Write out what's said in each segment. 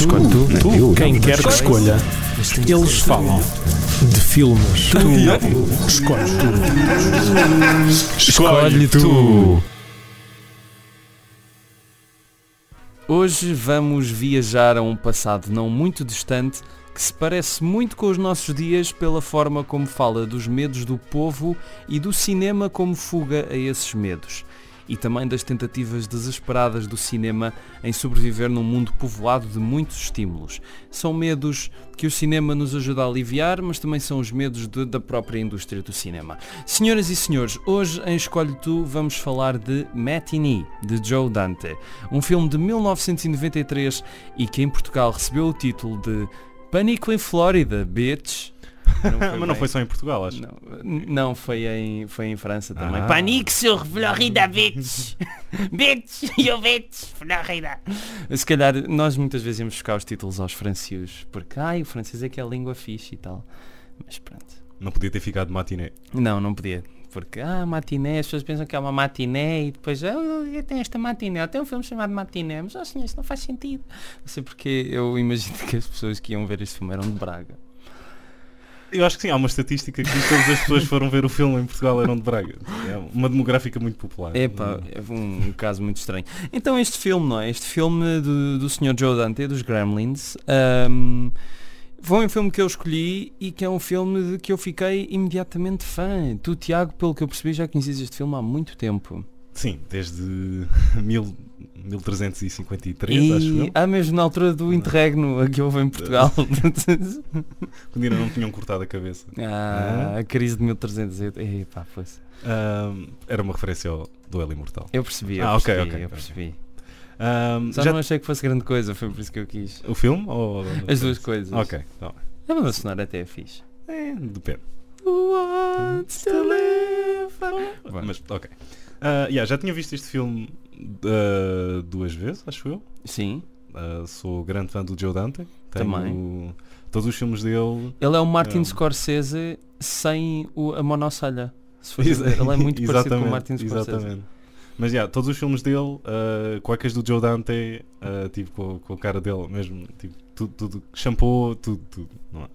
Escolhe tu. Tu, eu, Quem eu. quer que escolha, eles falam de filmes. Tu escolhe tu. Escolhe tu. Hoje vamos viajar a um passado não muito distante que se parece muito com os nossos dias pela forma como fala dos medos do povo e do cinema como fuga a esses medos. E também das tentativas desesperadas do cinema em sobreviver num mundo povoado de muitos estímulos. São medos que o cinema nos ajuda a aliviar, mas também são os medos de- da própria indústria do cinema. Senhoras e senhores, hoje em Escolhe Tu vamos falar de Matinee, de Joe Dante. Um filme de 1993 e que em Portugal recebeu o título de Pânico em Flórida, bitch. Mas não foi só em Portugal, acho. Não, não, foi em, foi em França também. Ah. Panique sur Florida, bitch! bitch! You bitch! Florida! Se calhar nós muitas vezes íamos buscar os títulos aos francios, porque ai, o francês é que é a língua fixe e tal. Mas pronto. Não podia ter ficado matiné. Não, não podia. Porque, ah, matiné, as pessoas pensam que é uma matiné e depois, ah, tem esta matiné, tem um filme chamado Matiné, mas, oh senhor, isso não faz sentido. Não sei porque eu imagino que as pessoas que iam ver este filme eram de Braga. Eu acho que sim, há uma estatística que todas as pessoas que foram ver o filme em Portugal eram de Braga. É uma demográfica muito popular. Epá, é um, um caso muito estranho. Então este filme, não é? Este filme do, do Sr. Joe Dante, dos Gremlins, ahm, foi um filme que eu escolhi e que é um filme de que eu fiquei imediatamente fã. Tu, Tiago, pelo que eu percebi, já conheces este filme há muito tempo. Sim, desde mil, 1353, acho eu. E há mesmo na altura do interregno que houve em Portugal. Quando ainda não tinham cortado a cabeça. ah, a crise de 1300. Epá, pois. Ahm, era uma referência ao duelo imortal. Eu percebi, eu Ah, percebi, ok, eu percebi. Ahm, Só já- não achei que fosse grande coisa, foi por isso que eu quis. O filme? Ou... As duas coisas. Ok, tá. A banda sonora até é fixe. É, depende. Wants to live Mas, ok. Ah, yeah, já tinha visto este filme ah, duas vezes, acho eu. Sim, Ah, sou grande fã do Joe Dante. Tenho Também. todos os filmes dele. ele é o Martin Um. Scorsese sem o, a monossalha. Se for. Ele é muito parecido com o Martin Scorsese. Exatamente. Mas yeah, todos os filmes dele, uh, cuecas do Joe Dante, ah, tipo, com, com a cara dele mesmo, tipo, tudo, tudo shampoo, tudo, tudo, não é?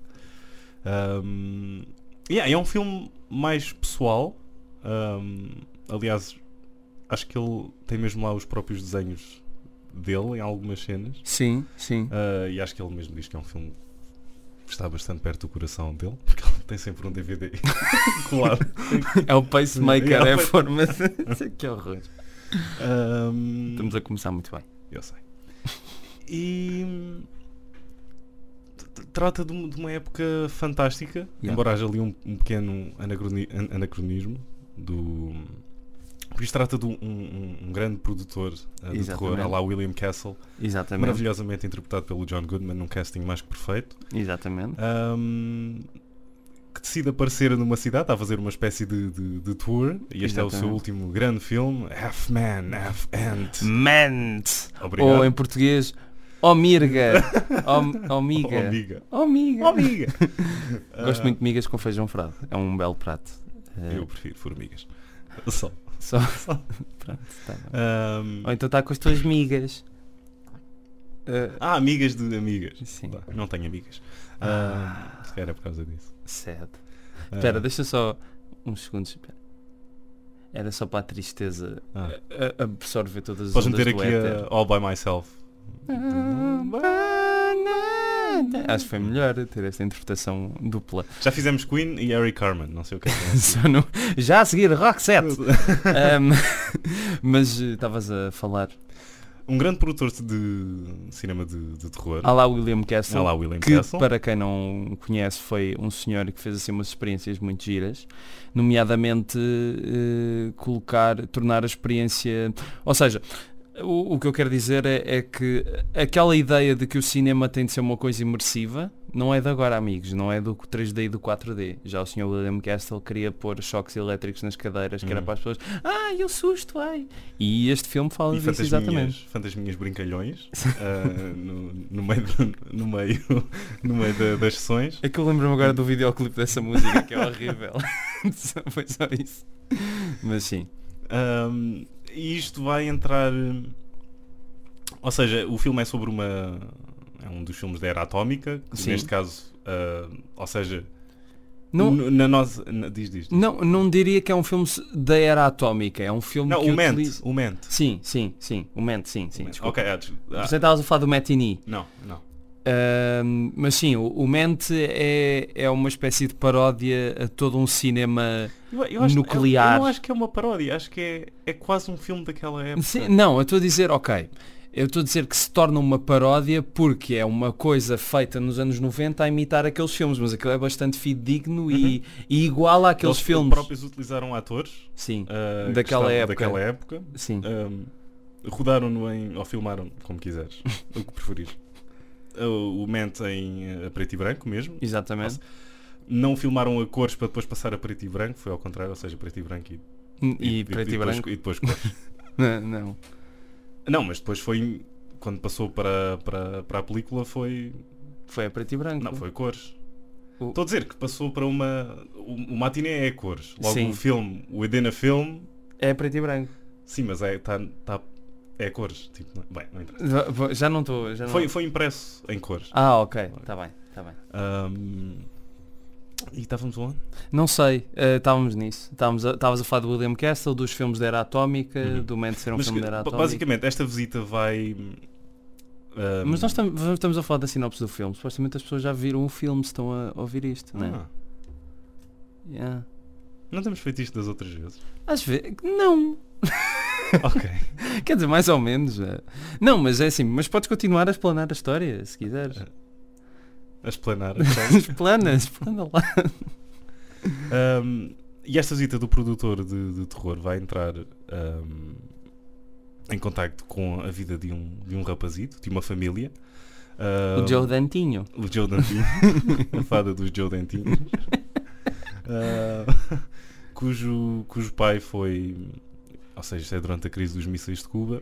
Um, yeah, é um filme mais pessoal. Um, aliás, acho que ele tem mesmo lá os próprios desenhos dele em algumas cenas. Sim, sim. Uh, e acho que ele mesmo diz que é um filme que está bastante perto do coração dele, porque ele tem sempre um DVD colado. É o pacemaker, Yeah, é a forma de... que horror. Um, Estamos a começar muito bem. Eu sei. E trata de, um- uma época fantástica, Yeah. embora haja ali um, um pequeno anacroni- an- anacronismo do. Porque isto trata de um, um- um grande produtor uh, de terror, Exatamente. a lá William Castle, Exatamente. maravilhosamente interpretado pelo John Goodman num casting mais que perfeito, Exatamente. um, que decide aparecer numa cidade, está a fazer uma espécie de, de- de tour, e este é o seu Exatamente. último grande filme, Half Man, Half Ant. Ment! Obrigado. Ou em português, ó mirga! Ó ó miga! Oh, amiga. Ó miga! Oh, amiga. Gosto muito de migas com feijão frado. É um belo prato. Eu prefiro formigas. Só. Só. Pronto, tá bem. Ahm, Ou então está com as tuas migas. Eh, ah, amigas de amigas. Sim. Não tenho amigas. Ah. Ah, se calhar é por causa disso. sad. Ah, Espera, deixa só uns segundos. espera. Era só para a tristeza ah. a- a- absorver todas as Podes meter aqui a All By Myself. Acho que foi melhor ter esta interpretação dupla. Já fizemos Queen e Harry Carmen. Não sei o que é que no- Já a seguir, Rock 7. Ahm, mas eh, estavas a falar. Um grande produtor de cinema de, de terror. Há lá William Castle. William que Castle. para quem não conhece foi um senhor que fez assim umas experiências muito giras, nomeadamente eh, colocar, tornar a experiência, ou seja, o, o que eu quero dizer é, é que aquela ideia de que o cinema tem de ser uma coisa imersiva não é de agora amigos, não é do 3D e do 4D. Já o senhor William Castle queria pôr choques elétricos nas cadeiras, que era Hum. para as pessoas, ai o susto, ai. E este filme fala E disso fantasminhas, exatamente. fantasminhas brincalhões ah, no, no meio, do- no meio, no meio da- das sessões. É que eu lembro-me agora do videoclipe dessa música que é horrível. Foi só isso. Mas sim. Um, e isto vai entrar. Ou seja, o filme é sobre uma. É um dos filmes da era atómica, que neste caso, ah, ou seja, Não, na nossa. na- diz, diz. diz. não, não diria que é um filme da era atómica, é um filme Não, que o Ment, utiliza... o Ment. Sim, sim, sim, o Ment, sim, sim, O Ment. desculpa. Ok, ah, Você estavas a falar do Matinee. não, não. Mas sim, o, o Mente é, é uma espécie de paródia a todo um cinema. Eu, eu acho, Nuclear. Eu, eu não acho que é uma paródia, acho que é, é quase um filme daquela época. Sim, não, eu estou a dizer, ok. Eu estou a dizer que se torna uma paródia porque é uma coisa feita nos anos 90 a imitar aqueles filmes, mas aquilo é bastante fidedigno e, e igual àqueles Eles filmes. próprios utilizaram atores Sim, que Daquela época. daquela época. sim. Rodaram-no em. ou filmaram, como quiseres, o que preferires. O, o Ment em eh, preto e branco mesmo. Exatamente. Não filmaram a cores para depois passar a preto e branco, foi ao contrário, ou seja, preto e branco e, E, preto e, depois, branco. e depois cores. Não, não. não, mas depois foi. Quando passou para, para, para a película foi. Foi a preto e branco. Não, foi cores. O- Estou a dizer que passou para uma. O, matiné é cores. Logo Sim. o filme, o Edena Film, É preto e branco. sim, mas é, tá, tá, é cores. Tipo, não- bem, não interessa. Já- não estou. não- Foi, foi impresso em cores. Ah, ok. Está bem, está bem. Ahm, e estávamos onde? Não sei, eh, estávamos nisso. Estávamos a, estavas a falar do William Castle, dos filmes da Era Atómica, Uhum. do Mente ser um Mas filme da Era Atómica. basicamente, esta visita vai. ahm, Mas nós tam- estamos a falar da sinopse do filme. Supostamente as pessoas já viram o filme se estão a ouvir isto, não é? ah, Yeah. não temos feito isto das outras vezes. Às vezes, não. ok. Quer dizer, mais ou menos. é. Não, mas é assim, mas podes continuar a explanar a história, se quiseres. A explanar. explana, explana lá. Ahm, e esta visita do produtor de, de terror vai entrar ahm, em contacto com a vida de um, de um rapazito, de uma família. O Ahm, Joe Dantinho. O Joe Dentinho. a fada dos Joe Dentinhos. Ah, cujo, cujo pai foi. Ou seja, isto é durante a crise dos mísseis de Cuba.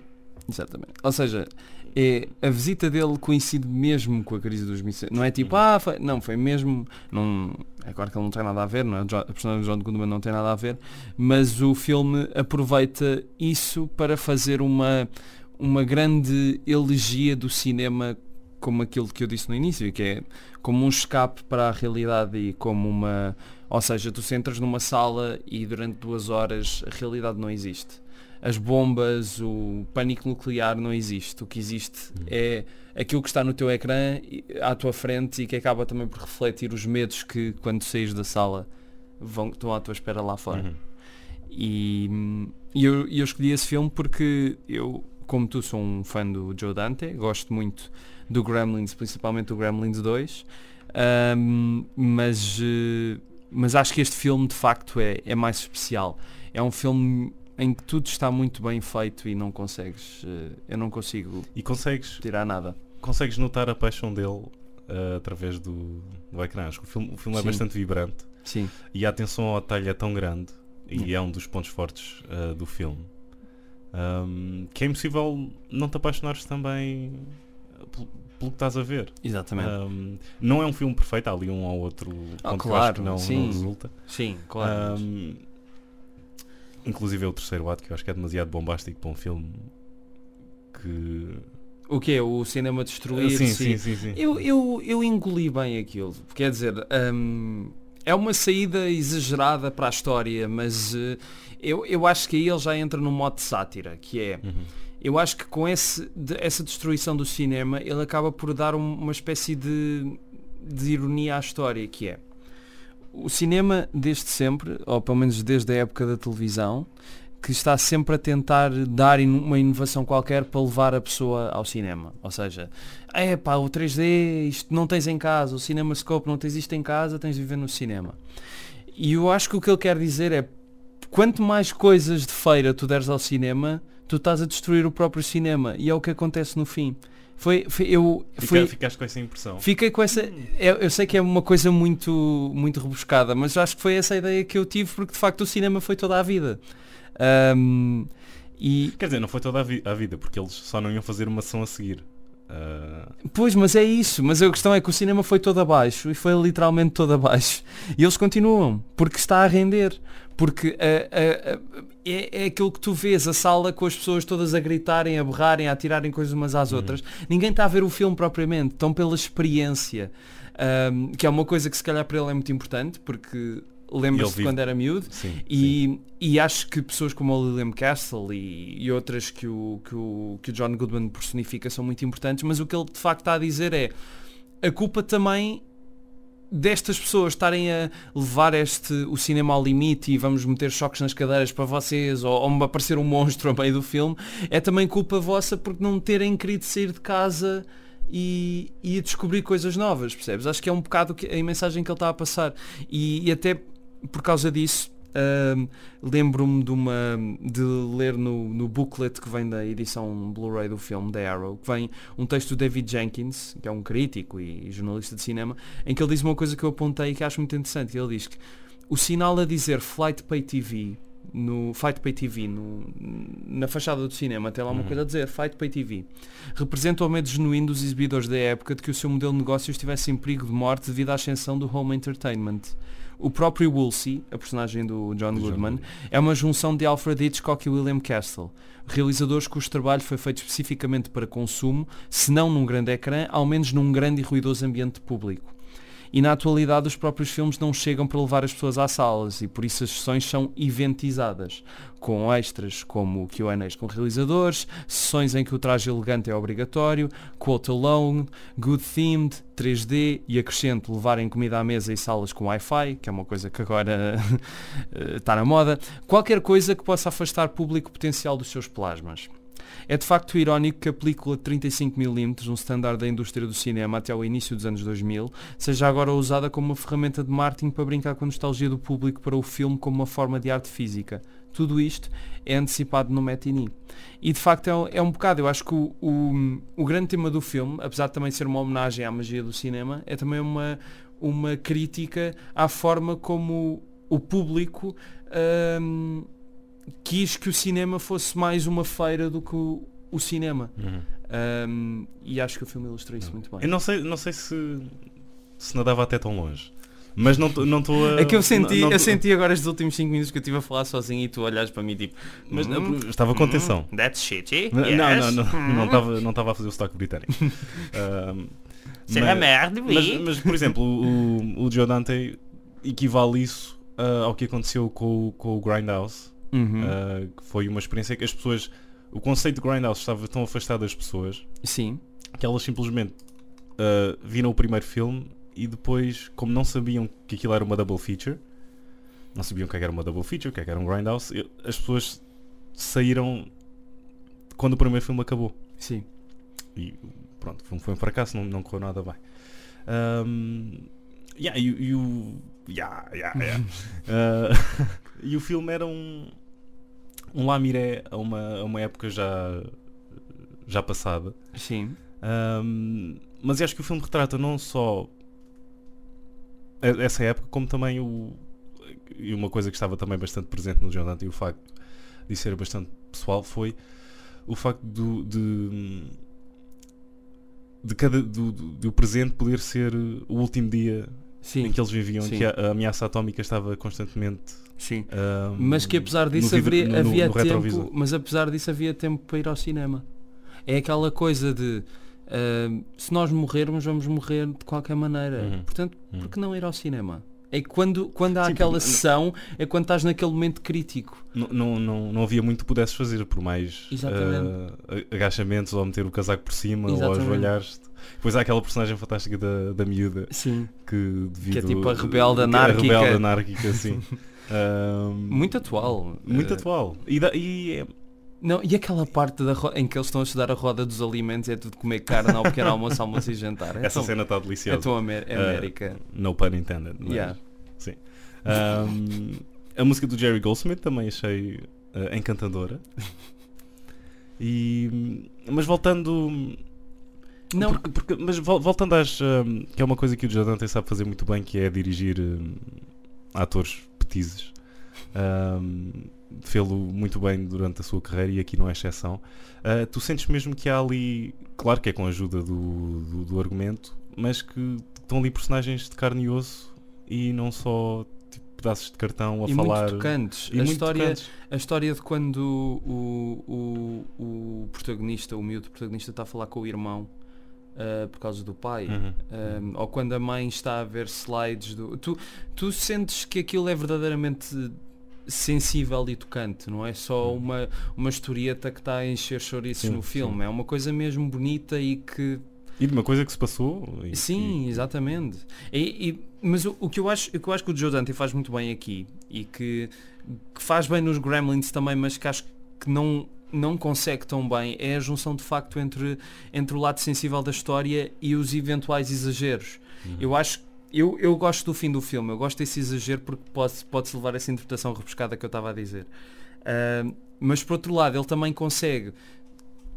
Exatamente. Ou seja, é, a visita dele coincide mesmo com a crise dos mísseis. Não é tipo, ah, foi, não, foi mesmo. Não, é claro que ele não tem nada a ver, não é? A personagem de John Goodman não tem nada a ver, mas o filme aproveita isso para fazer uma, uma grande elegia do cinema como aquilo que eu disse no início, que é como um escape para a realidade e como uma. Ou seja, tu centras numa sala e durante duas horas a realidade não existe. As bombas, o pânico nuclear não existe. O que existe é aquilo que está no teu ecrã à tua frente e que acaba também por refletir os medos que quando saís da sala vão, estão à tua espera lá fora. Uhum. E, e eu, eu escolhi esse filme porque eu, como tu, sou um fã do Joe Dante, gosto muito do Gremlins, principalmente do Gremlins 2, ahm, mas, eh, mas acho que este filme de facto é, é mais especial. É um filme em que tudo está muito bem feito e não consegues, eh, eu não consigo E consegues, tirar nada. consegues notar a paixão dele ah, através do, do ecrã. Acho que o filme, o filme é bastante vibrante Sim, e a atenção ao detalhe é tão grande e é um dos pontos fortes ah, do filme. Ahm, que é impossível não te apaixonares também pelo, pelo que estás a ver. exatamente. Um, não é um filme perfeito, há ali um ou outro Ah, ponto que eu claro, que não, sim. não resulta. Sim, claro. Um, inclusive é o terceiro ato que eu acho que é demasiado bombástico para um filme que. o que é? O cinema destruir? sim, sim, sim, sim. Eu, eu, eu engoli bem aquilo. Quer dizer, hum, é uma saída exagerada para a história, mas eh, eu, eu acho que aí ele já entra no modo de sátira, que é, Uhum. eu acho que com esse, de- essa destruição do cinema, ele acaba por dar um- uma espécie de, de ironia à história, que é, o cinema desde sempre, ou pelo menos desde a época da televisão, que está sempre a tentar dar uma inovação qualquer para levar a pessoa ao cinema. Ou seja, é pá, o 3D, isto não tens em casa, o CinemaScope não tens isto em casa, tens de viver no cinema. E eu acho que o que ele quer dizer é, quanto mais coisas de feira tu deres ao cinema, tu estás a destruir o próprio cinema. E é o que acontece no fim. Foi, foi eu Fica- foi, Ficaste com essa impressão. Fiquei com essa. Eu, eu sei que é uma coisa muito, muito rebuscada, mas acho que foi essa a ideia que eu tive, porque de facto o cinema foi toda a vida. Ahm, e Quer dizer, não foi toda a, vi- a vida, porque eles só não iam fazer uma ação a seguir. Ah, pois, mas é isso. Mas a questão é que o cinema foi todo abaixo e foi literalmente todo abaixo. E eles continuam, porque está a render. Porque a- a- a- é, é aquilo que tu vês, a sala com as pessoas todas a gritarem, a berrarem, a atirarem coisas umas às outras. Ninguém está a ver o filme propriamente, estão pela experiência. Um, que é uma coisa que se calhar para ele é muito importante, porque lembra-se de quando era miúdo. Sim, sim. E, e acho que pessoas como o William Castle e, e outras que o, que, o, que o John Goodman personifica são muito importantes, mas o que ele de facto está a dizer é a culpa também destas pessoas estarem a levar este, o cinema ao limite e vamos meter choques nas cadeiras para vocês ou, ou aparecer um monstro a meio do filme, é também culpa vossa porque não terem querido sair de casa e, e descobrir coisas novas, percebes? Acho que é um bocado a mensagem que ele está a passar e, e até por causa disso hum, lembro-me de, uma, de ler no, no booklet que vem da edição Blu-ray do filme The Arrow, que vem um texto do David Jenkins, que é um crítico e jornalista de cinema, em que ele diz uma coisa que eu apontei e que acho muito interessante. Ele diz que o sinal a dizer Flight Pay TV no Fight Pay TV no, na fachada do cinema tem lá uma Uhum. coisa a dizer Fight Pay TV representa o medo genuíno dos exibidores da época de que o seu modelo de negócio estivesse em perigo de morte devido à ascensão do home entertainment o próprio Woolsey, a personagem do John Do John Goodman, Goodman. é uma junção de Alfred Hitchcock e William Castle, realizadores cujo trabalho foi feito especificamente para consumo, se não num grande ecrã, ao menos num grande e ruidoso ambiente público. E na atualidade os próprios filmes não chegam para levar as pessoas às salas e por isso as sessões são eventizadas, com extras como Q&As com realizadores, sessões em que o traje elegante é obrigatório, quote alone, good themed, 3D e acrescento levarem comida à mesa e salas com Wi-Fi, que é uma coisa que agora eh, está na moda, qualquer coisa que possa afastar público potencial dos seus plasmas. É de facto irónico que a película de 35mm, um standard da indústria do cinema até ao início dos anos 2000, seja agora usada como uma ferramenta de marketing para brincar com a nostalgia do público para o filme como uma forma de arte física. Tudo isto é antecipado no matinee. E de facto é, um- é um bocado, eu acho que o, o, o grande tema do filme, apesar de também ser uma homenagem à magia do cinema, é também uma, uma crítica à forma como o público hum, quis que o cinema fosse mais uma feira do que o, o cinema. Uhum. Hum, e acho que o filme ilustra isso muito Eu bem. não sei, não sei se, se nadava até tão longe. Mas não estou não estou a. É que eu senti, não- não eu tô- senti agora estes últimos 5 minutos que eu estive a falar sozinho e tu olhares para mim tipo Mas não, "Hum, estava com hum, atenção. That's shitty. Não, yes. não, não, hum, não estava não estava a fazer o sotaque britânico. C'est mas- oui. Mas, mas, por exemplo, o, o Joe Dante equivale isso ah, ao que aconteceu com, com o Grindhouse, Uhum. que foi uma experiência que as pessoas. O conceito de Grindhouse estava tão afastado das pessoas Sim. que elas simplesmente ah, viram o primeiro filme e depois, como não sabiam que aquilo era uma double feature, não sabiam o que é que era uma double feature, o que é que era um Grindhouse, as pessoas saíram quando o primeiro filme acabou. Sim. E pronto, o filme foi um fracasso, não, não correu nada bem. Ahm, yeah, e, e o. Yeah, yeah, yeah. Ah, e o filme era um. Um lamiré a uma, a uma época já. já passada. Sim. Ahm, mas eu acho que o filme retrata não só essa época, como também o. E uma coisa que estava também bastante presente no Dante e o facto de ser bastante pessoal foi o facto do, de. de cada. Do, do, do presente poder ser o último dia Sim. em que eles viviam, em Sim. que a, ameaça atómica estava constantemente. Sim. Mas que apesar disso no haveria, no- no- havia no tempo, mas apesar disso havia tempo para ir ao cinema. É aquela coisa de ah, se nós morrermos, vamos morrer de qualquer maneira. Uhum. Portanto, Uhum. por que não ir ao cinema? É quando, quando há Sim, aquela sessão, é quando estás naquele momento crítico. Não, não, não, não havia muito que pudesses fazer, por mais ah, agachamentos ou meter o casaco por cima ou Exatamente. ajoelhares. Depois há aquela personagem fantástica da, da miúda Sim. que devido Que é tipo a rebelde que é a anárquica. rebelde anárquica. Ahm, Muito atual. muito Ah, atual. E, da- e é- Não, e aquela parte da em que eles estão a estudar a roda dos alimentos é tudo comer carne ao pequeno almoço, almoço e jantar. É essa cena está é deliciosa. tão Amé- Ah, América. No pun intended. mas- Yeah. Sim. Ahm, a música do Jerry Goldsmith também achei ah, encantadora. E, mas voltando Não, Porque- porque- mas vol- voltando às. hum, que é uma coisa que o Joe Dante sabe fazer muito bem, que é dirigir atores petizes. Hum, Fê-lo muito bem durante a sua carreira e aqui não é exceção. Ah, tu sentes mesmo que há ali. Claro que é com a ajuda do, do, do argumento, mas que estão ali personagens de carne e osso e não só tipo, pedaços de cartão a e falar. muito tocantes. E a, muito história, tocantes. a história de quando o, o, o protagonista, o miúdo protagonista está a falar com o irmão ah, por causa do pai. Uhum. Um, ou quando a mãe está a ver slides do. Tu, tu sentes que aquilo é verdadeiramente sensível e tocante, não é só uma, uma historieta que está a encher chouriços Sim, no filme, sim. é uma coisa mesmo bonita e que. E de uma coisa que se passou. e- Sim, exatamente. E, e- mas o, o que eu acho, o que eu acho que o Joe Dante faz muito bem aqui e que, que faz bem nos Gremlins também, mas que acho que não não consegue tão bem é a junção de facto entre, entre o lado sensível da história e os eventuais exageros. Uhum. Eu acho eu, eu gosto do fim do filme, eu gosto desse exagero porque pode, pode-se levar essa interpretação rebuscada que eu estava a dizer. Ah, mas por outro lado, ele também consegue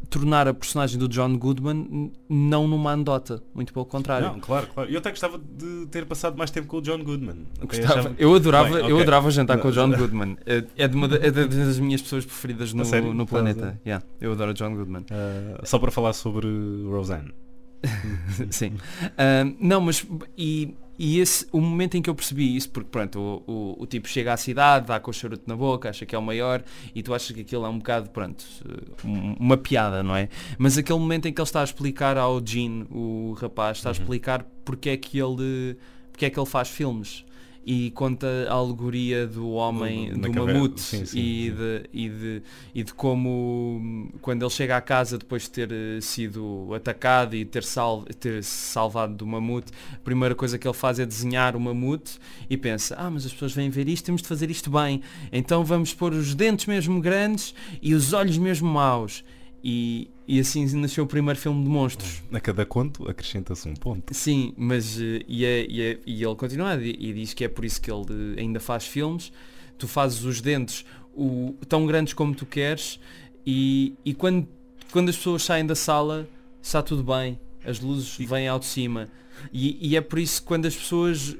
tornar a personagem do John Goodman não numa anedota, muito pelo contrário. Não, claro, claro. Eu até gostava de ter passado mais tempo com o John Goodman. Gostava- achava- eu adorava, Bem, eu ok. adorava jantar com o John. Goodman. É, é, de uma é das minhas pessoas preferidas no, no a planeta. Yeah, eu adoro o John Goodman. Ah, só para falar sobre Roseanne. Sim. Ah, não, mas e, e esse, o momento em que eu percebi isso, porque pronto, o, o, o tipo chega à cidade, dá com o charuto na boca, acha que é o maior e tu achas que aquilo é um bocado, pronto, um- uma piada, não é? Mas aquele momento em que ele está a explicar ao Gene, o rapaz, está a Uhum. explicar porque é que ele porque é que ele faz filmes e conta a alegoria do homem, Do- na do caverna. mamute Sim, sim, e, sim. De, e, de, e de como hum, quando ele chega à casa depois de ter eh, sido atacado e ter, sal, ter salvado do mamute, a primeira coisa que ele faz é desenhar o mamute e pensa, ah, mas as pessoas vêm ver isto, temos de fazer isto bem. Então vamos pôr os dentes mesmo grandes e os olhos mesmo maus. E, e assim nasceu o primeiro filme de monstros. A cada conto acrescenta-se um ponto. Sim, mas eh, e, é- e, é- e ele continua e, e diz que é por isso que ele eh, ainda faz filmes. Tu fazes os dentes o, tão grandes como tu queres e, e quando, quando as pessoas saem da sala está tudo bem, as luzes vêm ao de cima. E, e é por isso que quando as pessoas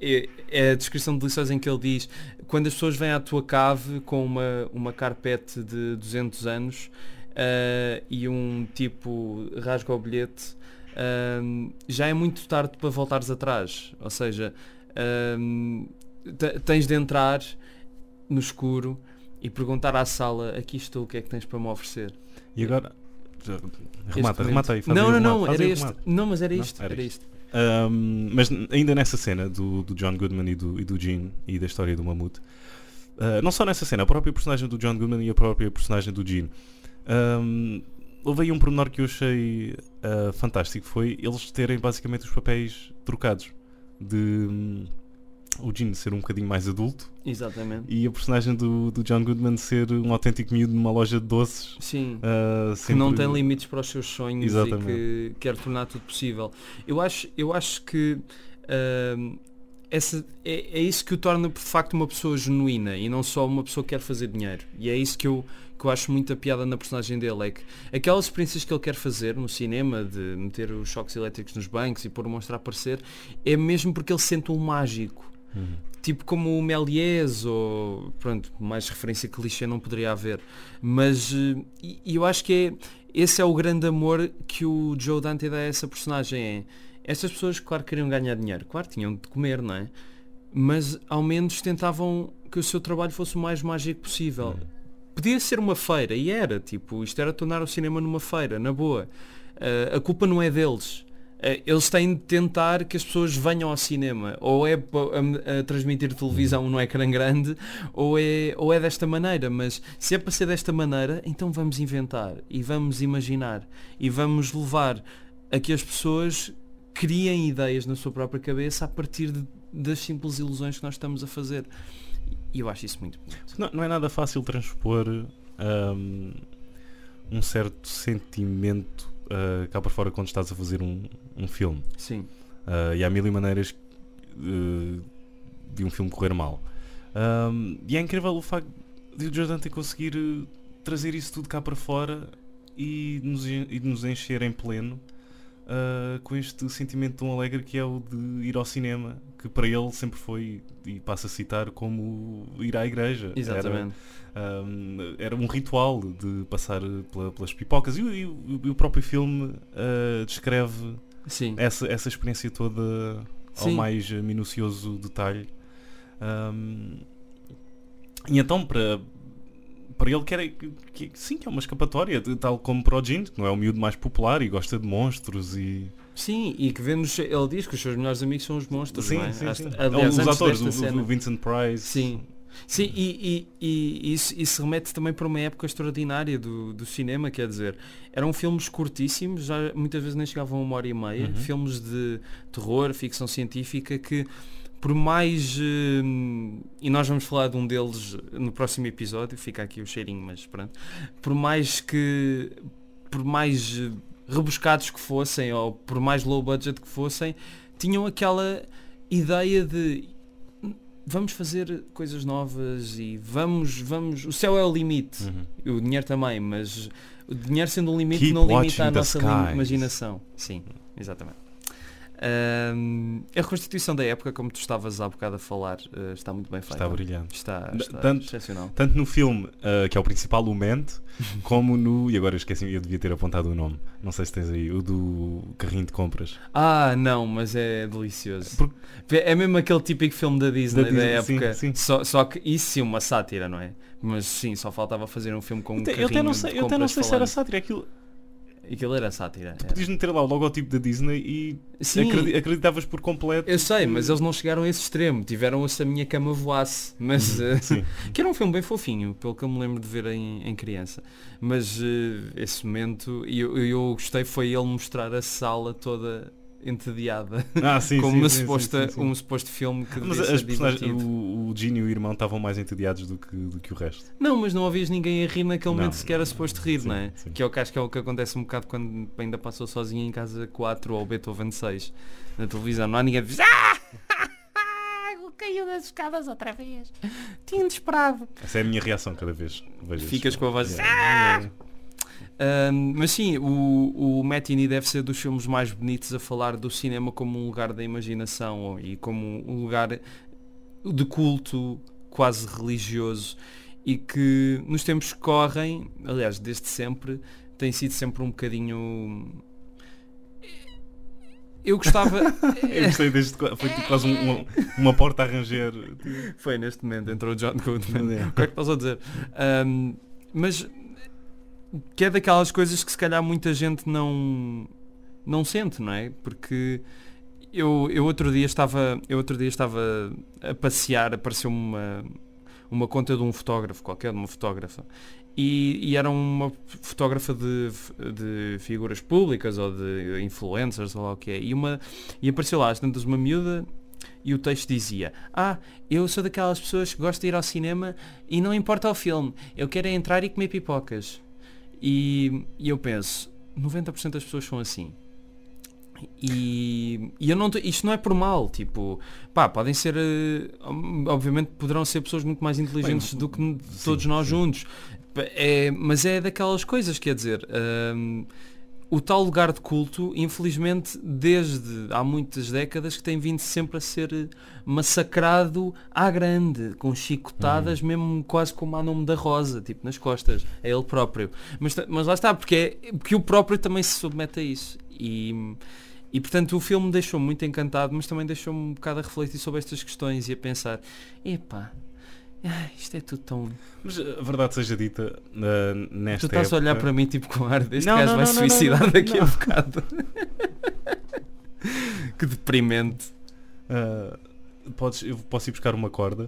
é, é a descrição deliciosa em que ele diz quando as pessoas vêm à tua cave com uma, uma carpete de 200 anos ah, e um tipo rasga o bilhete ahm, já é muito tarde para voltares atrás. Ou seja, te- tens de entrar no escuro e perguntar à sala, aqui estou, o que é que tens para me oferecer? E agora. Remata, remata aí. Não, não, não, era este. Não, mas era Não? isto. Era Era isto. isto. Um, mas ainda nessa cena do, do John Goodman e do, e do Gene e da história do mamute, uh, não só nessa cena, a própria personagem do John Goodman e a própria personagem do Gene, um, houve aí um pormenor que eu achei uh, fantástico, foi eles terem basicamente os papéis trocados. De hum, o Gene ser um bocadinho mais adulto Exatamente. e a personagem do, do John Goodman ser um autêntico miúdo numa loja de doces. Sim. uh, que não sempre- tem limites para os seus sonhos Exatamente. e que quer tornar tudo possível. Eu acho, eu acho que ahm, essa, é, é isso que o torna de facto uma pessoa genuína e não só uma pessoa que quer fazer dinheiro. E é isso que eu, que eu acho muita piada na personagem dele, é que aquelas experiências que ele quer fazer no cinema, de meter os choques elétricos nos bancos e pôr o monstro a aparecer, é mesmo porque ele sente um mágico Uhum. tipo como o Méliès ou pronto, mais referência clichê não poderia haver. Mas eh, e, eu acho que é esse é o grande amor que o Joe Dante dá a essa personagem é. Estas pessoas claro queriam ganhar dinheiro, claro, tinham de comer, não é? Mas ao menos tentavam que o seu trabalho fosse o mais mágico possível. Podia ser uma feira, e era, tipo, isto era tornar o cinema numa feira, na boa. Eh, a culpa não é deles. Eh, eles têm de tentar que as pessoas venham ao cinema. Ou é pa- a, a transmitir televisão no ecrã grande, ou é, ou é desta maneira. Mas se é para ser desta maneira, então vamos inventar e vamos imaginar e vamos levar a que as pessoas criem ideias na sua própria cabeça a partir de- das simples ilusões que nós estamos a fazer. E eu acho isso muito bonito. Não, não é nada fácil transpor um, um certo sentimento uh, cá para fora quando estás a fazer um, um filme. Sim. Uh, e há mil e maneiras uh, de um filme correr mal. Um, e é incrível o facto de o Jordan ter conseguir trazer isso tudo cá para fora e nos, e nos encher em pleno uh, com este sentimento tão alegre que é o de ir ao cinema, que para ele sempre foi, e passo a citar, como ir à igreja. Era- Exatamente. um, era um ritual de passar pela- pelas pipocas e, o- e e o próprio filme uh, descreve Sim. essa, essa experiência toda ao Sim. mais minucioso detalhe Ahm, e então, para, para ele, que era, que, sim, que é uma escapatória, tal como para o Gene, que não é o miúdo mais popular e gosta de monstros e. Sim, e que vê-nos, ele diz que os seus melhores amigos são os monstros, Sim, não é? sim, sim. Aliás, Os antes atores, o, o Vincent Price. Sim. Sim, e, e, e isso, isso remete também para uma época extraordinária do, do cinema, quer dizer, eram filmes curtíssimos, já muitas vezes nem chegavam a uma hora e meia, Uhum. filmes de terror, ficção científica, que por mais, hum, e nós vamos falar de um deles no próximo episódio, fica aqui o cheirinho, mas pronto, por mais que, por mais eh, rebuscados que fossem, ou por mais low budget que fossem, tinham aquela ideia de vamos fazer coisas novas e vamos, vamos, o céu é o limite, Uhum. o dinheiro também, mas o dinheiro sendo um limite Keep não limita a nossa imaginação. Sim, exatamente. A reconstituição da época, como tu estavas há bocado a falar, eh, está muito bem feita. Está brilhante. Está, está tanto- excepcional. Tanto no filme, uh, que é o principal, o Mente, como no. E agora eu esqueci, eu devia ter apontado o nome. Não sei se tens aí, o do carrinho de compras. Ah, não, mas é delicioso. Porque- É mesmo aquele típico filme da Disney da, Da Disney, época. sim, sim. Só, só que isso sim, uma sátira, não é? Mas sim, só faltava fazer um filme com um Até- carrinho eu até não de sei, eu até não sei se era sátira. Aquilo, Aquilo era sátira. tu podias meter lá o logotipo da Disney e Sim, acredi- acreditavas por completo. eu sei, mas eles não chegaram a esse extremo. Tiveram se a minha cama voasse. Mas, eh, Sim. que era um filme bem fofinho, pelo que eu me lembro de ver em, em criança. Mas eh, esse momento, e eu, eu gostei, foi ele mostrar a sala toda entediada. Ah, sim, como sim, uma sim, suposta, um suposto filme que Mas devia as divertido. o, o Gene e o irmão estavam mais entediados do que, do que o resto. Não, mas não ouvias ninguém a rir naquele Não, momento sequer era suposto rir, não é? Que é o que acho que é o que acontece um bocado quando ainda passou sozinho em casa 4 ou Beethoven 6 na televisão. Não há ninguém a dizer ah! Caiu das escadas outra vez. Tinha esperado. Essa é a minha reação cada vez vejo Ficas com a voz. "Ah!" Ahm, mas sim, o, o Matinee deve ser dos filmes mais bonitos a falar do cinema como um lugar da imaginação e como um lugar de culto quase religioso e que nos tempos que correm, aliás, desde sempre, tem sido sempre um bocadinho. Eu gostava. Eu gostei deste, foi tipo quase um- uma, uma porta a ranger. Foi neste momento, entrou o John Goodman. É. O que é que estás a dizer? Ahm, mas que é daquelas coisas que se calhar muita gente não não sente, não é? Porque eu, eu outro dia estava eu outro dia estava a passear, apareceu-me uma uma conta de um fotógrafo qualquer, de uma fotógrafa e, e era uma fotógrafa de, de figuras públicas ou de influencers ou lá o que é e, uma, e apareceu lá às tantas uma miúda e o texto dizia ah, eu sou daquelas pessoas que gostam de ir ao cinema e não importa o filme, eu quero é entrar e comer pipocas e, e eu penso 90% das pessoas são assim e, e eu não isto não é por mal tipo pá, podem ser eh, obviamente poderão ser pessoas muito mais inteligentes Bem, do que sim, todos nós sim. juntos é, mas é daquelas coisas quer dizer hum, o tal lugar de culto, infelizmente, desde há muitas décadas que tem vindo sempre a ser eh, massacrado à grande, com chicotadas, mesmo quase como a nome da Rosa, tipo nas costas, é ele próprio. Mas, mas lá está, porque, é, porque o próprio também se submete a isso. E, e portanto o filme deixou-me muito encantado, mas também deixou-me um bocado a refletir sobre estas questões e a pensar, epá, ai, isto é tudo tão... Mas a verdade seja dita, na- nesta tu estás a olhar época- para mim tipo com ar deste Não, gajo não, vai não, suicidar daqui a bocado. que deprimente. Ah, podes, eu posso ir buscar uma corda.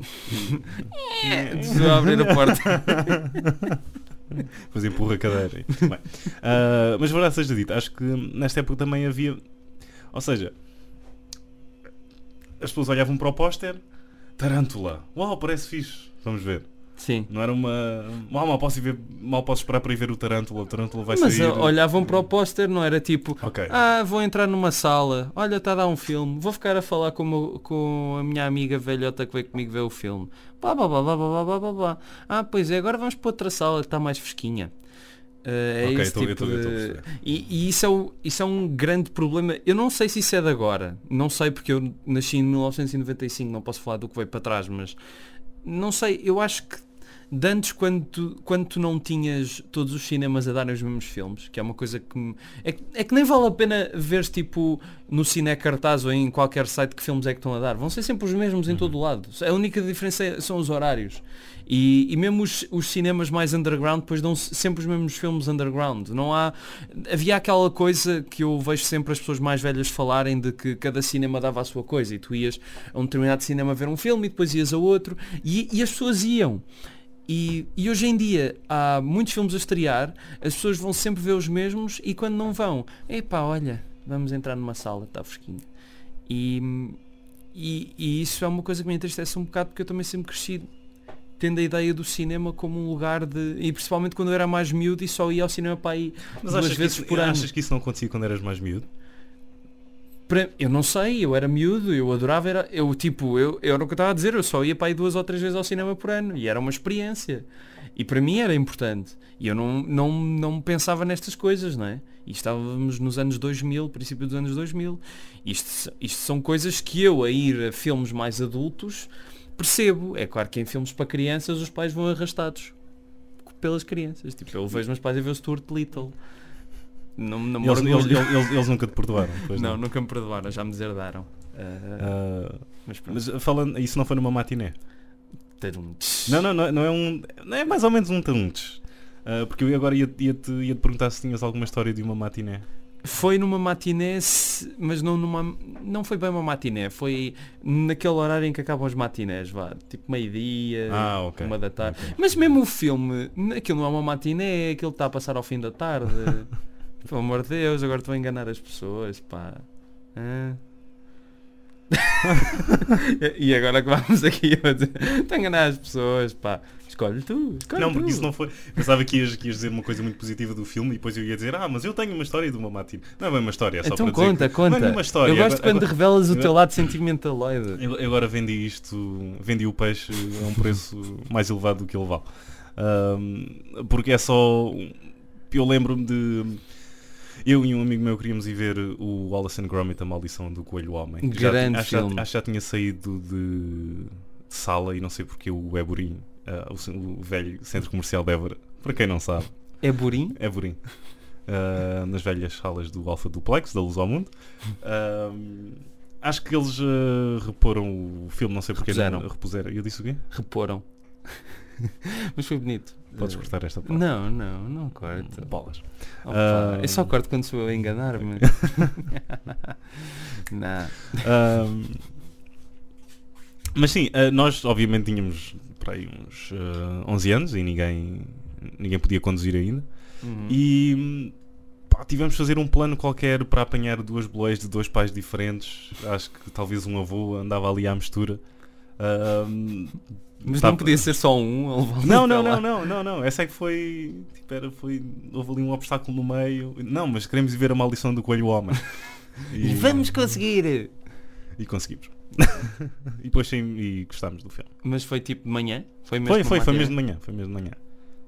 A abrir a porta. Depois empurra a cadeira. Bem, ah, mas verdade seja dita, acho que nesta época também havia. Ou seja, as pessoas olhavam para o póster, Tarântula. Uau, parece fixe. Vamos ver. Sim. Não era uma. Mal, mal, posso ver, mal posso esperar para ir ver o Tarântula. O Tarântula vai Mas sair. uh, olhavam para o póster, não era tipo, Ok. ah, vou entrar numa sala, olha, está a dar um filme, vou ficar a falar com, meu- com a minha amiga velhota que veio comigo ver o filme. Blá, blá, blá, blá, blá, blá, blá, blá. Ah, pois é, agora vamos para outra sala que está mais fresquinha. Uh, é Ok, esse tipo de-. E, e isso, é o- isso é um grande problema. Eu não sei se isso é de agora. Não sei porque eu nasci em 1995, não posso falar do que veio para trás, mas não sei, eu acho que de antes quando tu, quando tu não tinhas todos os cinemas a darem os mesmos filmes, que é uma coisa que me, é, que- é que nem vale a pena ver tipo no cine cartaz ou em qualquer site que filmes é que estão a dar. Vão ser sempre os mesmos em todo o lado. A única diferença é- são os horários. E, e mesmo os, os cinemas mais underground depois dão se- sempre os mesmos filmes underground. Não há. Havia aquela coisa que eu vejo sempre as pessoas mais velhas falarem de que cada cinema dava a sua coisa e tu ias a um determinado cinema ver um filme e depois ias a outro e, e as pessoas iam. E, e hoje em dia há muitos filmes a estrear, as pessoas vão sempre ver os mesmos e quando não vão, epá, olha, vamos entrar numa sala, está fresquinho. E, e, e isso é uma coisa que me entristece um bocado porque eu também sempre cresci tendo a ideia do cinema como um lugar de. E principalmente quando eu era mais miúdo e só ia ao cinema para aí Mas duas vezes isso, por ano. achas que isso não acontecia quando eras mais miúdo? Eu não sei, eu era miúdo, eu adorava, era, eu tipo, eu, eu era o que eu estava a dizer, eu só ia para aí duas ou três vezes ao cinema por ano e era uma experiência. E para mim era importante. E eu não, não, não pensava nestas coisas, não é? E estávamos nos anos 2000, princípio dos anos 2000. Isto, isto são coisas que eu, a ir a filmes mais adultos, percebo. É claro que em filmes para crianças os pais vão arrastados pelas crianças. Tipo, eu vejo meus pais a ver o Stuart Little. Não, não Eles, eles, eles, eles- eles nunca te perdoaram. Não, não. nunca me perdoaram, já me deserdaram. Ah, Ah, mas mas falando, isso não foi numa matiné? Não, não, não, não é um. não É mais ou menos um tantos. Ah, porque eu agora ia-te ia -te, ia -te perguntar se tinhas alguma história de uma matiné. Foi numa matiné, mas não numa. Não foi bem uma matiné, foi naquele horário em que acabam as matinés, vá. Tipo meio-dia, Ah, ok. uma da tarde. Ok. Mas mesmo o filme, aquilo não é uma matiné, aquilo está a passar ao fim da tarde. Pelo amor de Deus, agora estou a enganar as pessoas, pá. Hã? e agora que vamos aqui a dizer, estou a enganar as pessoas, pá. Escolhe tu, escolhe Não, porque tu. isso não foi. Pensava que ias, que ias dizer uma coisa muito positiva do filme e depois eu ia dizer, ah, mas eu tenho uma história de uma matiné. Não é bem uma história, é só Então para dizer. conta, que- conta. Não é nenhuma história. Eu gosto agora, quando revelas o agora- teu lado sentimentaloide. Eu eu agora vendi isto, vendi o peixe a um preço mais elevado do que ele vale. Ahm, porque é só. Eu lembro-me de. Eu e um amigo meu queríamos ir ver o Wallace and Gromit, a maldição do Coelho Homem. já Grande tinha- acho, já- filme. acho que já tinha saído de, de sala e não sei porque o Eborim, ah, o, o velho centro comercial de Évora, para quem não sabe, burim? Eborim. ah, nas velhas salas do Alfa Duplex, da Luz ao Mundo. Acho que eles ah, reporam o filme, não sei porque Repuseram. não repuseram. Eu disse o quê? Reporam. Mas foi bonito. Podes Eh, cortar esta parte. Não, não, não corto. Bolas. Opa, Ah. Eu só corto quando sou eu a enganar-me. não. Ahm, mas sim, ah, nós obviamente tínhamos para aí uns ah, 11 anos e ninguém, ninguém podia conduzir ainda. Uhum. E pá, tivemos de fazer um plano qualquer para apanhar duas boleias de dois pais diferentes. Acho que talvez um avô andava ali à mistura. Mas tá- não podia ser só um. Não, não, não, não, não, não. Essa é que foi. Tipo, era, foi. Houve ali um obstáculo no meio. Não, mas queremos ver a maldição do coelho homem. E vamos conseguir! E conseguimos. e depois sim, e gostámos do filme. Mas foi tipo de manhã? Foi mesmo Foi, foi, foi mesmo de manhã. Foi mesmo de manhã.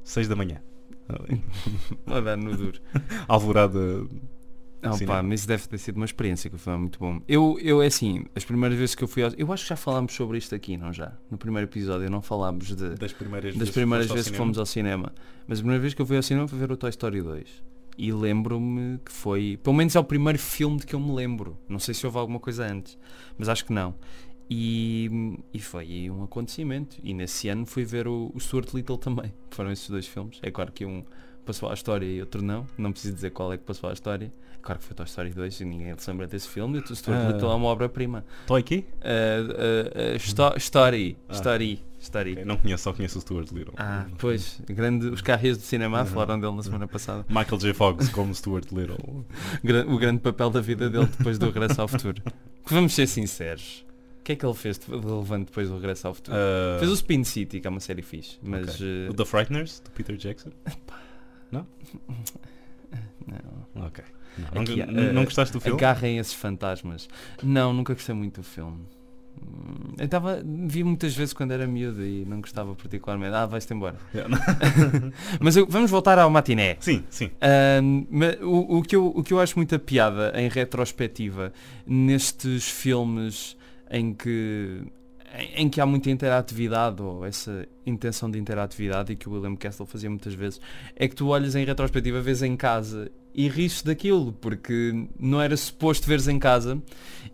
6 da manhã. A dar no duro. Alvorada. Cinema. pá, mas deve ter sido uma experiência que foi muito bom. Eu, eu é assim, as primeiras vezes que eu fui ao... Eu acho que já falámos sobre isto aqui, não já? No primeiro episódio não falámos de, Das primeiras das vezes primeiras ao vezes que fomos ao cinema. Mas a primeira vez que eu fui ao cinema foi ver o Toy Story 2. E lembro-me que foi, pelo menos é o primeiro filme de que eu me lembro. Não sei se houve alguma coisa antes, mas acho que não. E, e foi um acontecimento. E nesse ano fui ver o, o Stuart Little também. Foram esses dois filmes. É claro que um passou à história e outro não. Não preciso dizer qual é que passou à história. Claro que foi Toy Story 2 e ninguém se lembra desse filme. E o Stuart Ah. Little é uma obra-prima. Toy aqui? Uh, uh, uh, sto- story. Ah. Story. Story. Ok, Não conheço, só conheço o Stuart Little. Ah, pois, grande, os carros de cinema Uhum. falaram dele na semana passada. Michael J. Fox como Stuart Little. O grande papel da vida dele depois do regresso ao futuro. Que vamos ser sinceros. O que é que ele fez de relevante depois do regresso ao futuro? Ah, Fez o Spin City, que é uma série fixe, mas ok. eh, O The Frighteners, do Peter Jackson? Não. Ok. Não, Aqui, não, não ah, gostaste do filme? Agarrem esses fantasmas. Não, nunca gostei muito do filme. Hum, Eu tava, vi muitas vezes quando era miúdo e não gostava particularmente. Ah, vais-te embora. Não. Mas eu- vamos voltar ao matiné. Sim, sim. Ma- o, o que eu, o que eu acho muita piada em retrospectiva nestes filmes em que em, que há muita interatividade, ou essa intenção de interatividade, e que o William Castle fazia muitas vezes, é que tu olhas em retrospectiva, vês em casa e rires daquilo, porque não era suposto veres em casa,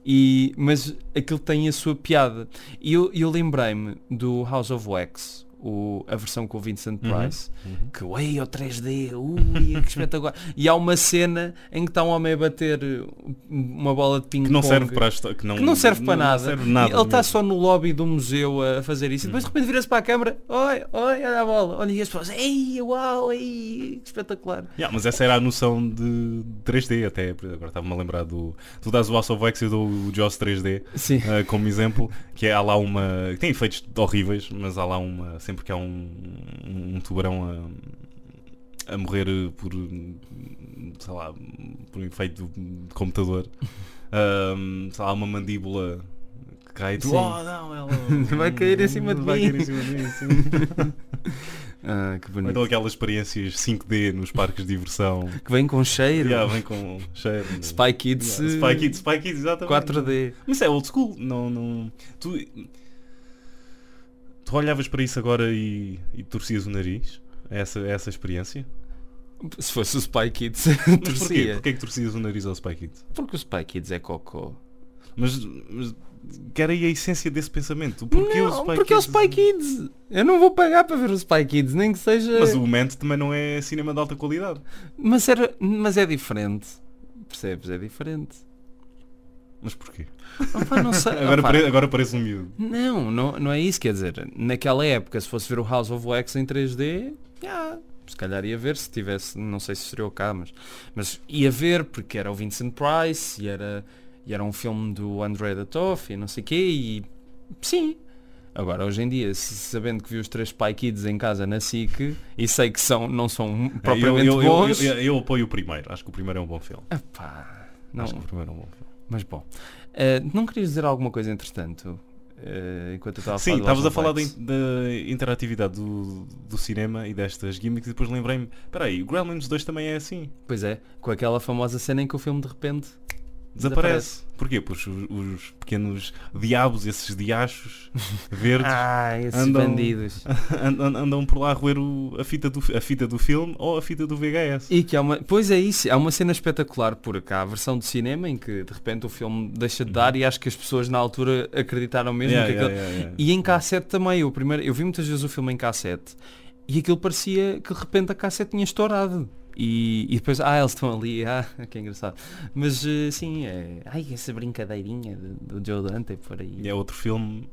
e, mas aquilo tem a sua piada. E eu, eu lembrei-me do House of Wax, o, a versão com o Vincent Uhum. Price, Uhum. que ui, o 3D, ui, que espetacular. E há uma cena em que está um homem a bater uma bola de ping-pong Que não serve para a histó- que não, que não serve para nada. serve nada ele está só no lobby do museu a fazer isso e depois de repente vira-se para a câmara, oi, oi, olha a bola, olha e as pessoas, ei, uau, ei, que espetacular. Yeah, mas essa era a noção de 3D até. Agora estava-me a lembrar do. Tu dás o House of Wax e dou o Jaws 3D Sim. eh, como exemplo. Que é há lá uma. Tem efeitos horríveis, mas há lá uma. Sempre que há um, um tubarão a, a morrer por. sei lá. por um efeito de computador. ahm, sei lá, uma mandíbula que cai e tu. Sim. Oh não, ela. Vai cair em cima de vai mim." cair em cima de mim. sim. Ah, que Ou bonito. então aquelas experiências 5D nos parques de diversão. Que vem com cheiro. Yeah, vem com cheiro. Spy Kids Yeah, Spy Kids, Spy Kids, exatamente. 4D. Mas é old school. Não, não... Tu, tu olhavas para isso agora e, e torcias o nariz? A essa, a essa experiência? Se fosse o Spy Kids, Mas porquê? torcia. Porquê que torcias o nariz ao Spy Kids? Porque o Spy Kids é cocô. Mas, mas que era a essência desse pensamento? Porquê não, o Spy porque é o Kids? Spy Kids. Eu não vou pagar para ver o Spy Kids, nem que seja... Mas o Ment também não é cinema de alta qualidade. Mas, era... Mas é diferente. Percebes? É diferente. Mas porquê? Opa, não sei. Agora, pare- agora parece um miúdo. Não, não, não é isso, quer dizer, naquela época, se fosse ver o House of Wax em 3D, já, se calhar ia ver se tivesse, não sei se seria o cá, mas, mas ia ver porque era o Vincent Price e era, e era um filme do André da Toff e não sei o quê, e sim. Agora, hoje em dia, sabendo que vi os três Spy Kids em casa na SIC e sei que são, não são propriamente eu, eu, eu, bons, eu- eu apoio o primeiro. Acho que o primeiro é um bom filme. epá, não, Acho que o primeiro é um bom filme. Mas bom. Eh, não querias dizer alguma coisa entretanto? eh, enquanto eu estava a Sim, estavas a falar da, interatividade do, do cinema e destas gimmicks e depois lembrei-me, peraí, o Gremlins 2 também é assim, Pois é, com aquela famosa cena em que o filme de repente desaparece. Porquê? Pois os, os pequenos diabos, esses diachos verdes, Ah, esses andam- bandidos. andam, andam por lá a roer o- a, fita do, a fita do filme ou a fita do VHS. E que há uma. Pois é isso, há uma cena espetacular porque há a versão de cinema em que de repente o filme deixa de dar e acho que as pessoas na altura acreditaram mesmo Yeah, que yeah, yeah. E em cassete também, eu primeiro, eu vi muitas vezes o filme em cassete e aquilo parecia que de repente a cassete tinha estourado. E, e depois, ah, eles estão ali, ah, que engraçado. Mas eh, sim, é. Ai, essa brincadeirinha do, do Joe Dante por aí. É outro filme,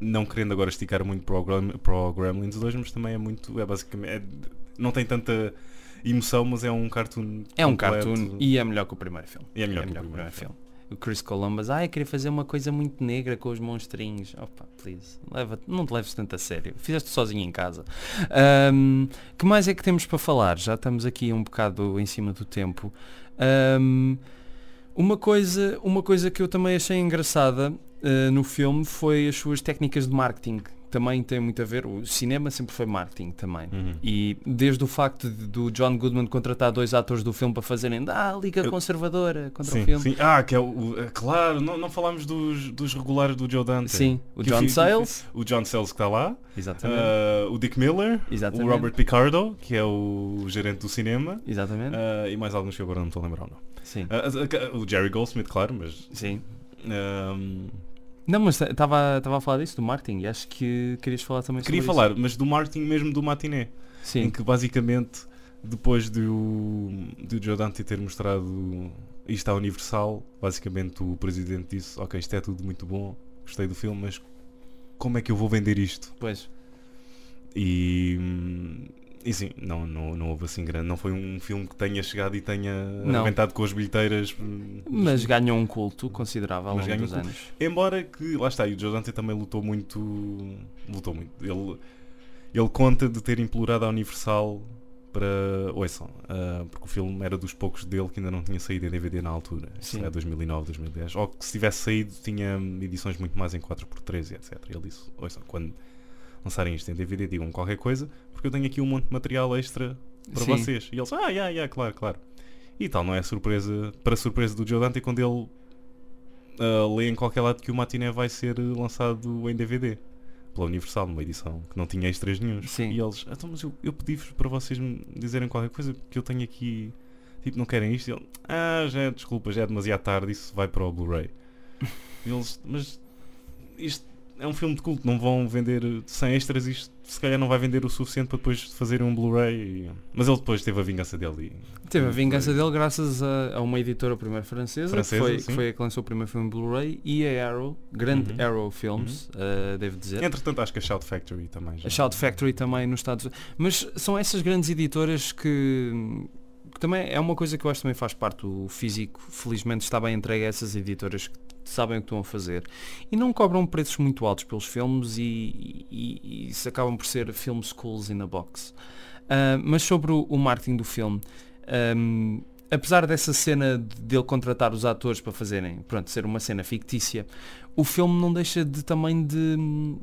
não querendo agora esticar muito para o, Grem- para o Gremlins 2, mas também é muito, é basicamente, é- não tem tanta emoção, mas é um cartoon É um completo. cartoon e é melhor que o primeiro filme. E é melhor que o primeiro filme. O Chris Columbus, ah, eu queria fazer uma coisa muito negra com os monstrinhos. Opa, please, leva, não te leves tanto a sério. Fizeste sozinho em casa. Ahm, que mais é que temos para falar? Já estamos aqui um bocado em cima do tempo. Ahm, uma, coisa, uma coisa que eu também achei engraçada ah, no filme foi as suas técnicas de marketing. Também tem muito a ver. O cinema sempre foi marketing também. Uhum. E desde o facto de- do John Goodman contratar dois atores do filme para fazerem ah, Liga Eu- Conservadora contra Sim, o filme. sim. Ah, que é o. o- é claro, não, não falámos dos, dos regulares do Joe Dante. Sim, o John fi- Sayles. O John Sayles que está lá. Exatamente. ah, o Dick Miller. Exatamente. O Robert Picardo, que é o gerente do cinema. Exatamente. ah, e mais alguns que agora não estou a lembrar, não. sim. Ah, o Jerry Goldsmith, claro, mas. Sim. Não, mas estava a falar disso, do marketing, e acho que querias falar também queria sobre falar, mas do marketing mesmo do matiné. isso. Em Sim. que basicamente, depois do, do Joe Dante ter mostrado isto à Universal, basicamente o presidente disse, ok, isto é tudo muito bom, gostei do filme, mas como é que eu vou vender isto? Pois. E, e sim, não, não, não houve assim grande, não foi um filme que tenha chegado e tenha Não. arrebentado com as bilheteiras. hum, Mas ganhou um culto considerável ao longo dos um anos. Embora que, lá está, e o Joe Dante também lutou muito, lutou muito. Ele, ele conta de ter implorado à Universal para, ouçam, ah, porque o filme era dos poucos dele que ainda não tinha saído em DVD na altura. Isso é 2009, 2010. Ou que se tivesse saído tinha edições muito mais em 4x3 e etc. Ele disse, ouçam, quando lançarem isto em DVD digam qualquer coisa, porque eu tenho aqui um monte de material extra para Sim. vocês. E eles, ah, yeah, yeah, claro, claro. E tal, não é surpresa, para surpresa do Joe Dante, quando ele uh, lê em qualquer lado que o Matiné vai ser lançado em DVD pela Universal, numa edição que não tinha extras nenhum. Sim. E eles, então, mas eu, eu pedi-vos para vocês me dizerem qualquer coisa que eu tenho aqui. Tipo, não querem isto? E ele, ah, já desculpa, já é demasiado tarde, isso vai para o Blu-ray. E eles, mas isto é um filme de culto, não vão vender sem extras, isto se calhar não vai vender o suficiente para depois fazerem um Blu-ray. e- Mas ele depois teve a vingança dele. E... Teve a vingança dele graças a, a uma editora primeiro francesa, Francesa, que, foi, que foi a que lançou o primeiro filme Blu-ray, e a Arrow, grande Uhum. Arrow Films, uh, devo dizer. Entretanto, acho que a Shout Factory também já. A Shout Factory também nos Estados Unidos. Mas são essas grandes editoras que, que também é uma coisa que eu acho que também faz parte. O físico, felizmente, está bem entregue a essas editoras que sabem o que estão a fazer e não cobram preços muito altos pelos filmes e, e, e isso acabam por ser film schools in a box. Ah, mas sobre o, o marketing do filme, ahm, apesar dessa cena de- dele contratar os atores para fazerem, pronto, ser uma cena fictícia, o filme não deixa de também de,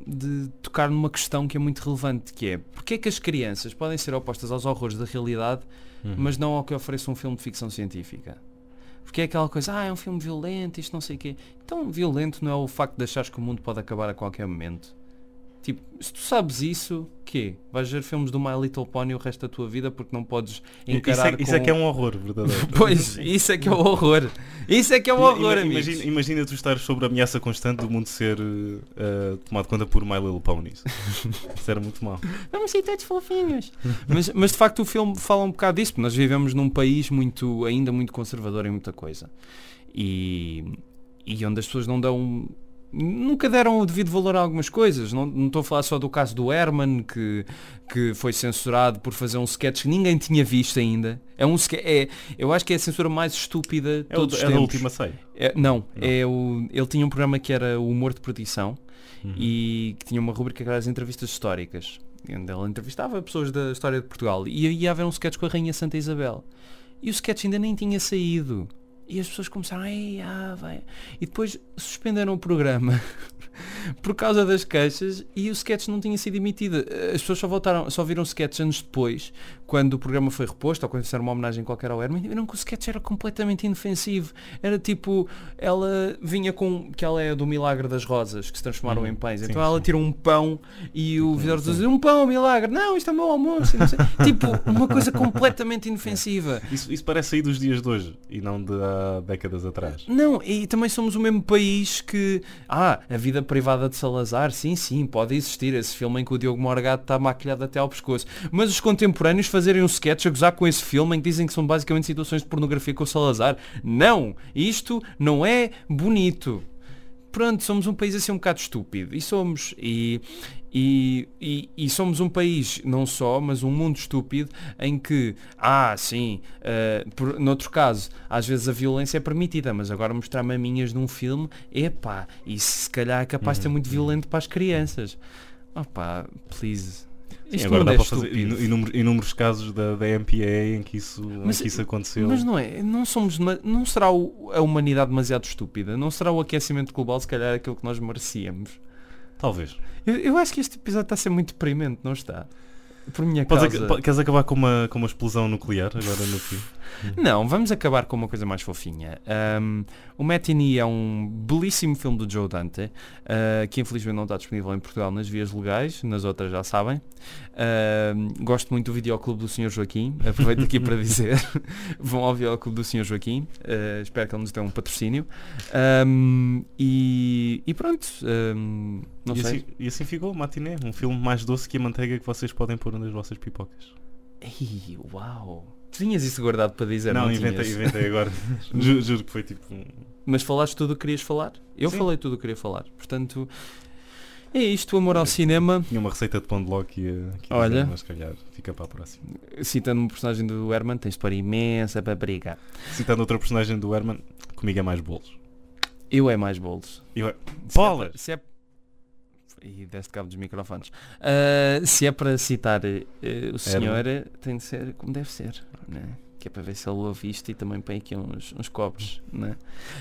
de tocar numa questão que é muito relevante, que é porque é que as crianças podem ser opostas aos horrores da realidade, Uhum. mas não ao que oferece um filme de ficção científica. Porque é aquela coisa, ah, é um filme violento, isto não sei o quê. Então, violento não é o facto de achares que o mundo pode acabar a qualquer momento. Tipo, se tu sabes isso, quê? Vais ver filmes do My Little Pony o resto da tua vida porque não podes Isso encarar é, isso é que é um horror, verdadeiro. Pois, isso é que é o horror. Isso é que é o horror, Ima- amigos. imagina, imagina tu estar sobre a ameaça constante do mundo ser uh, tomado conta por My Little Ponies. Isso era muito mal. Vamos ser todos fofinhos. mas, mas de facto o filme fala um bocado disso, porque nós vivemos num país muito, ainda muito conservador em muita coisa. E, e onde as pessoas não dão. Nunca deram o devido valor a algumas coisas. Não, não estou a falar só do caso do Herman, que, que foi censurado por fazer um sketch que ninguém tinha visto ainda. É um é, Eu acho que é a censura mais estúpida de É, o, todos os é da tempos. última ceia. É- não, Não. É o, ele tinha um programa que era o Humor de Perdição Uhum. e que tinha uma rubrica que era as entrevistas históricas, onde ele entrevistava pessoas da história de Portugal e ia haver um sketch com a Rainha Santa Isabel. E o sketch ainda nem tinha saído. E as pessoas começaram, Ei, ah, vai. E depois suspenderam o programa por causa das queixas e o sketch não tinha sido emitido. As pessoas só voltaram, só viram o sketch anos depois, quando o programa foi reposto ou quando fizeram uma homenagem qualquer ao Herman, e viram que o sketch era completamente inofensivo. Era tipo, ela vinha com, que ela é do Milagre das Rosas, que se transformaram Uhum. em pães. Sim, então ela tira um pão e o Sim, vidor diz, um pão, milagre. Não, isto é o meu almoço. tipo, uma coisa completamente inofensiva. Isso, isso parece sair dos dias de hoje e não de há décadas atrás. Não, e também somos o mesmo país que. Ah, a vida privada de Salazar, sim, sim, pode existir. Esse filme em que o Diogo Morgado está maquilhado até ao pescoço. Mas os contemporâneos fazerem um sketch a gozar com esse filme em que dizem que são basicamente situações de pornografia com o Salazar. Não! Isto não é bonito. Pronto, somos um país assim um bocado estúpido. E somos. E, e, e, e somos um país, não só, mas um mundo estúpido em que, ah, sim, uh, por, noutro caso, às vezes a violência é permitida, mas agora mostrar maminhas num filme, epá, isso se calhar é capaz de ser Uhum, muito uhum. violento para as crianças. Opá, please. Sim, Isto agora dá é para fazer inúmeros, inúmeros casos da, da MPA em que isso, Mas- em que isso aconteceu. Mas não é, não somos, não será o- a humanidade demasiado estúpida? Não será o aquecimento global se calhar aquilo que nós merecíamos? Talvez. Eu, eu acho que este episódio está a ser muito deprimente, não está? Por minha Podes causa. queres acabar com uma, com uma explosão nuclear agora no fim? Não, vamos acabar com uma coisa mais fofinha. Um, o Matinee é um belíssimo filme do Joe Dante, uh, que infelizmente não está disponível em Portugal nas vias legais, nas outras já sabem. Um, gosto muito do videoclube do Sr. Joaquim, aproveito aqui para dizer, vão ao videoclube do Sr. Joaquim, uh, espero que ele nos dê um patrocínio. Um, e, e pronto, um, não e, sei. assim, e assim ficou, Matiné, um filme mais doce que a manteiga que vocês podem pôr nas vossas pipocas. Ei, uau! Tinhas isso guardado para dizer, não, não, inventei, tinhas? inventei agora. Ju- juro que foi tipo um... Mas falaste tudo o que querias falar? Eu Sim. falei tudo o que queria falar. Portanto, é isto, amor ao cinema. Tinha uma receita de pão de ló que ia, que ia Olha. dizer, mas calhar fica para a próxima. Citando um personagem do Herman, tens de pôr imensa paprika. Citando outra personagem do Herman, comigo é mais bolos. Eu é mais bolos. Eu é... Se é Bolas! para- Se é... E deste cabo dos microfones. Ah, se é para citar eh, o senhor, eh, tem de ser como deve ser. Né? Que é para ver se ele ouve isto e também põe aqui uns, uns copos. Né?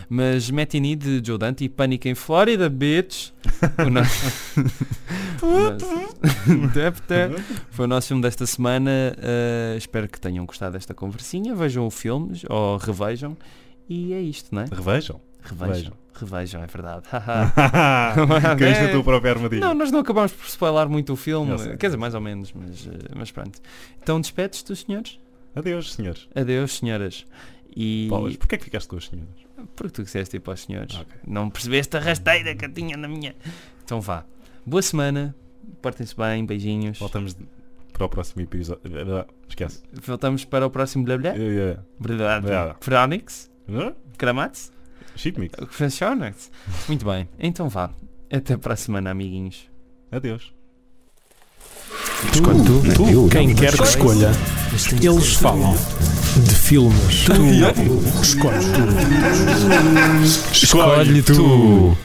Mas Matinee de Joe Dante e Pânico em Flórida, bitch. O nosso-. Foi o nosso filme desta semana. Uh, espero que tenham gostado desta conversinha. Vejam o filme ou revejam. E é isto, não é? Revejam. Revejam. Revejam, é verdade. Caíste É. tua própria armadilha. Não, nós não acabamos por spoiler muito o filme. Quer dizer, mais ou menos, mas, eh, mas pronto. Então despedes dos senhores? Adeus, senhores. Adeus, senhoras. E. Paulas, porquê é que ficaste com as senhoras? Porque tu quiseste ir para os senhores. Ok. Não percebeste a rasteira que eu tinha na minha. Então vá. Boa semana. Portem-se bem. Beijinhos. Voltamos para o próximo episódio. Esquece. Voltamos para o próximo blá blá. Yeah, yeah. Verdade. Yeah. Fronix. Hã? Kramatz. Shit mix. Funciona. Muito bem. Então vá. Até para a semana, amiguinhos. Adeus. Escolhe tu, quem quer que escolha, eles falam de filmes. Tu escolhe tu. Escolhe tu.